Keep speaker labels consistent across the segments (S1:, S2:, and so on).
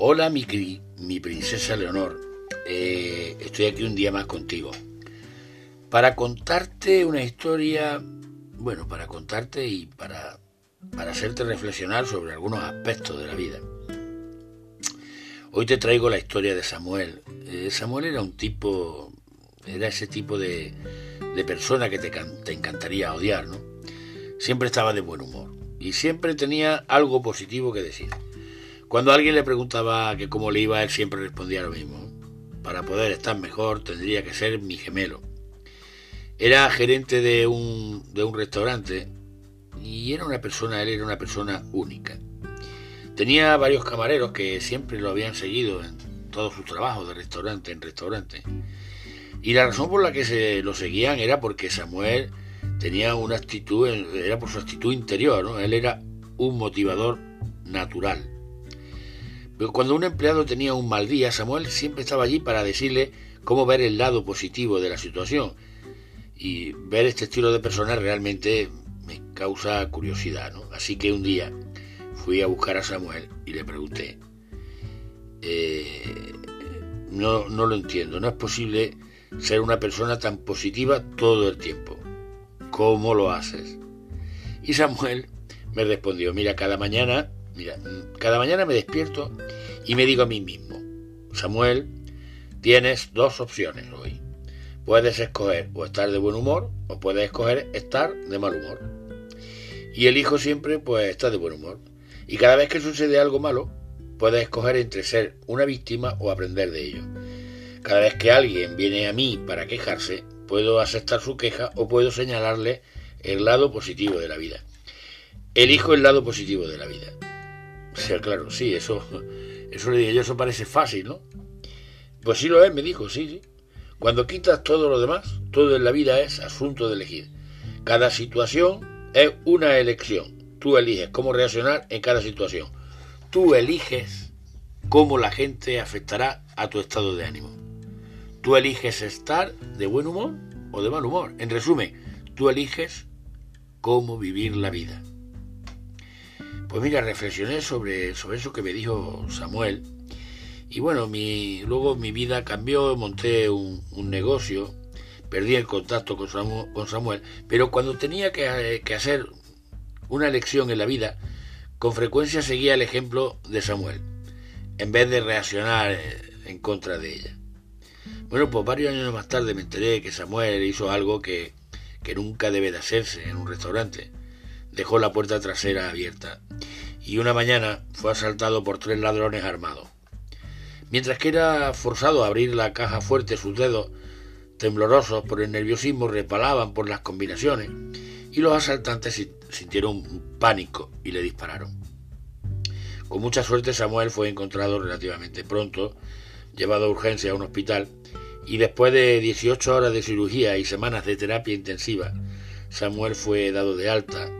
S1: Hola, mi, mi princesa Leonor. Eh, estoy aquí un día más contigo. Para contarte una historia, bueno, para contarte y para, para hacerte reflexionar sobre algunos aspectos de la vida. Hoy te traigo la historia de Samuel. Eh, Samuel era un tipo, era ese tipo de, de persona que te, te encantaría odiar, ¿no? Siempre estaba de buen humor y siempre tenía algo positivo que decir. Cuando alguien le preguntaba que cómo le iba, él siempre respondía lo mismo. Para poder estar mejor tendría que ser mi gemelo. Era gerente de un, de un restaurante y era una persona, él era una persona única. Tenía varios camareros que siempre lo habían seguido en todos sus trabajos de restaurante en restaurante. Y la razón por la que se lo seguían era porque Samuel tenía una actitud, era por su actitud interior. Él era un motivador natural. Cuando un empleado tenía un mal día, Samuel siempre estaba allí para decirle cómo ver el lado positivo de la situación. Y ver este estilo de persona realmente me causa curiosidad, ¿no? Así que un día fui a buscar a Samuel y le pregunté, eh, no, no lo entiendo, no es posible ser una persona tan positiva todo el tiempo. ¿Cómo lo haces? Y Samuel me respondió, mira, cada mañana, mira, cada mañana me despierto y me digo a mí mismo, Samuel, tienes dos opciones hoy. Puedes escoger o estar de buen humor o puedes escoger estar de mal humor. Y elijo siempre pues estar de buen humor. Y cada vez que sucede algo malo, puedes escoger entre ser una víctima o aprender de ello. Cada vez que alguien viene a mí para quejarse, puedo aceptar su queja o puedo señalarle el lado positivo de la vida. Elijo el lado positivo de la vida. Sea, claro, sí, eso, eso le dije yo, eso parece fácil, ¿no? Pues sí lo es, me dijo, sí, sí. Cuando quitas todo lo demás, todo en la vida es asunto de elegir. Cada situación es una elección. Tú eliges cómo reaccionar en cada situación. Tú eliges cómo la gente afectará a tu estado de ánimo. Tú eliges estar de buen humor o de mal humor. En resumen, tú eliges cómo vivir la vida. Pues mira, reflexioné sobre, sobre eso que me dijo Samuel. Y bueno, luego mi vida cambió, monté un, negocio, perdí el contacto con Samuel, pero cuando tenía que, que hacer una elección en la vida, con frecuencia seguía el ejemplo de Samuel, en vez de reaccionar eh, en contra de ella. Bueno, pues varios años más tarde me enteré que Samuel hizo algo que, que nunca debe de hacerse en un restaurante. Dejó la puerta trasera abierta y una mañana fue asaltado por tres ladrones armados. Mientras que era forzado a abrir la caja fuerte, sus dedos, temblorosos por el nerviosismo, repalaban por las combinaciones y los asaltantes sintieron pánico y le dispararon. Con mucha suerte Samuel fue encontrado relativamente pronto, llevado a urgencia a un hospital y después de 18 horas de cirugía y semanas de terapia intensiva, Samuel fue dado de alta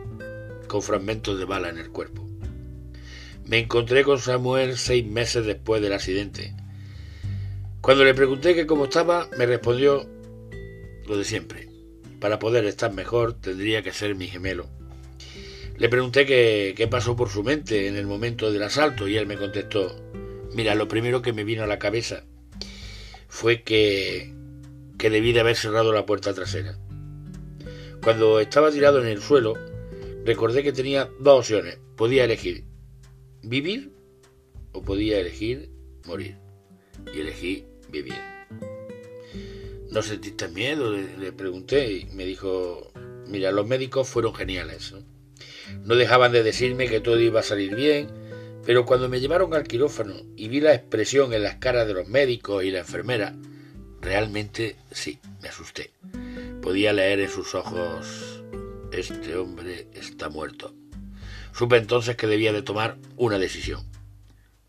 S1: con fragmentos de bala en el cuerpo. Me encontré con Samuel seis meses después del accidente. Cuando le pregunté que cómo estaba, me respondió lo de siempre. Para poder estar mejor tendría que ser mi gemelo. Le pregunté qué, qué pasó por su mente en el momento del asalto y él me contestó, mira, lo primero que me vino a la cabeza fue que, que debí de haber cerrado la puerta trasera. Cuando estaba tirado en el suelo, recordé que tenía dos opciones. Podía elegir vivir o podía elegir morir. Y elegí vivir. ¿No sentiste miedo? Le, pregunté y me dijo, mira, los médicos fueron geniales. no dejaban de decirme que todo iba a salir bien, pero cuando me llevaron al quirófano y vi la expresión en las caras de los médicos y la enfermera, realmente sí, me asusté. Podía leer en sus ojos, este hombre está muerto. Supe entonces que debía de tomar una decisión.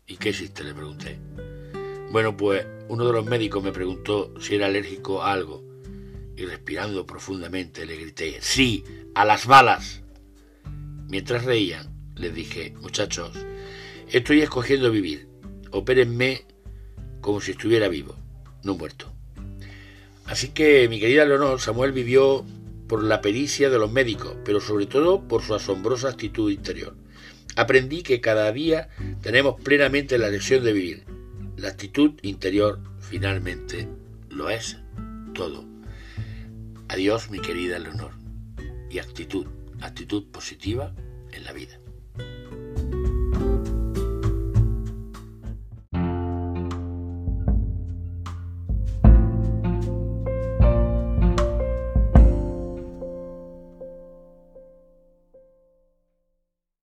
S1: ¿Y qué hiciste? le pregunté. Bueno, pues uno de los médicos me preguntó si era alérgico a algo y respirando profundamente le grité, sí, a las balas. Mientras reían, les dije, muchachos, Estoy escogiendo vivir. Opérenme como si estuviera vivo, no muerto. Así que, mi querida Leonor, Samuel vivió por la pericia de los médicos, pero sobre todo por su asombrosa actitud interior. Aprendí que cada día tenemos plenamente la lección de vivir. La actitud interior finalmente lo es todo. Adiós, mi querida Leonor. Y actitud, actitud positiva en la vida.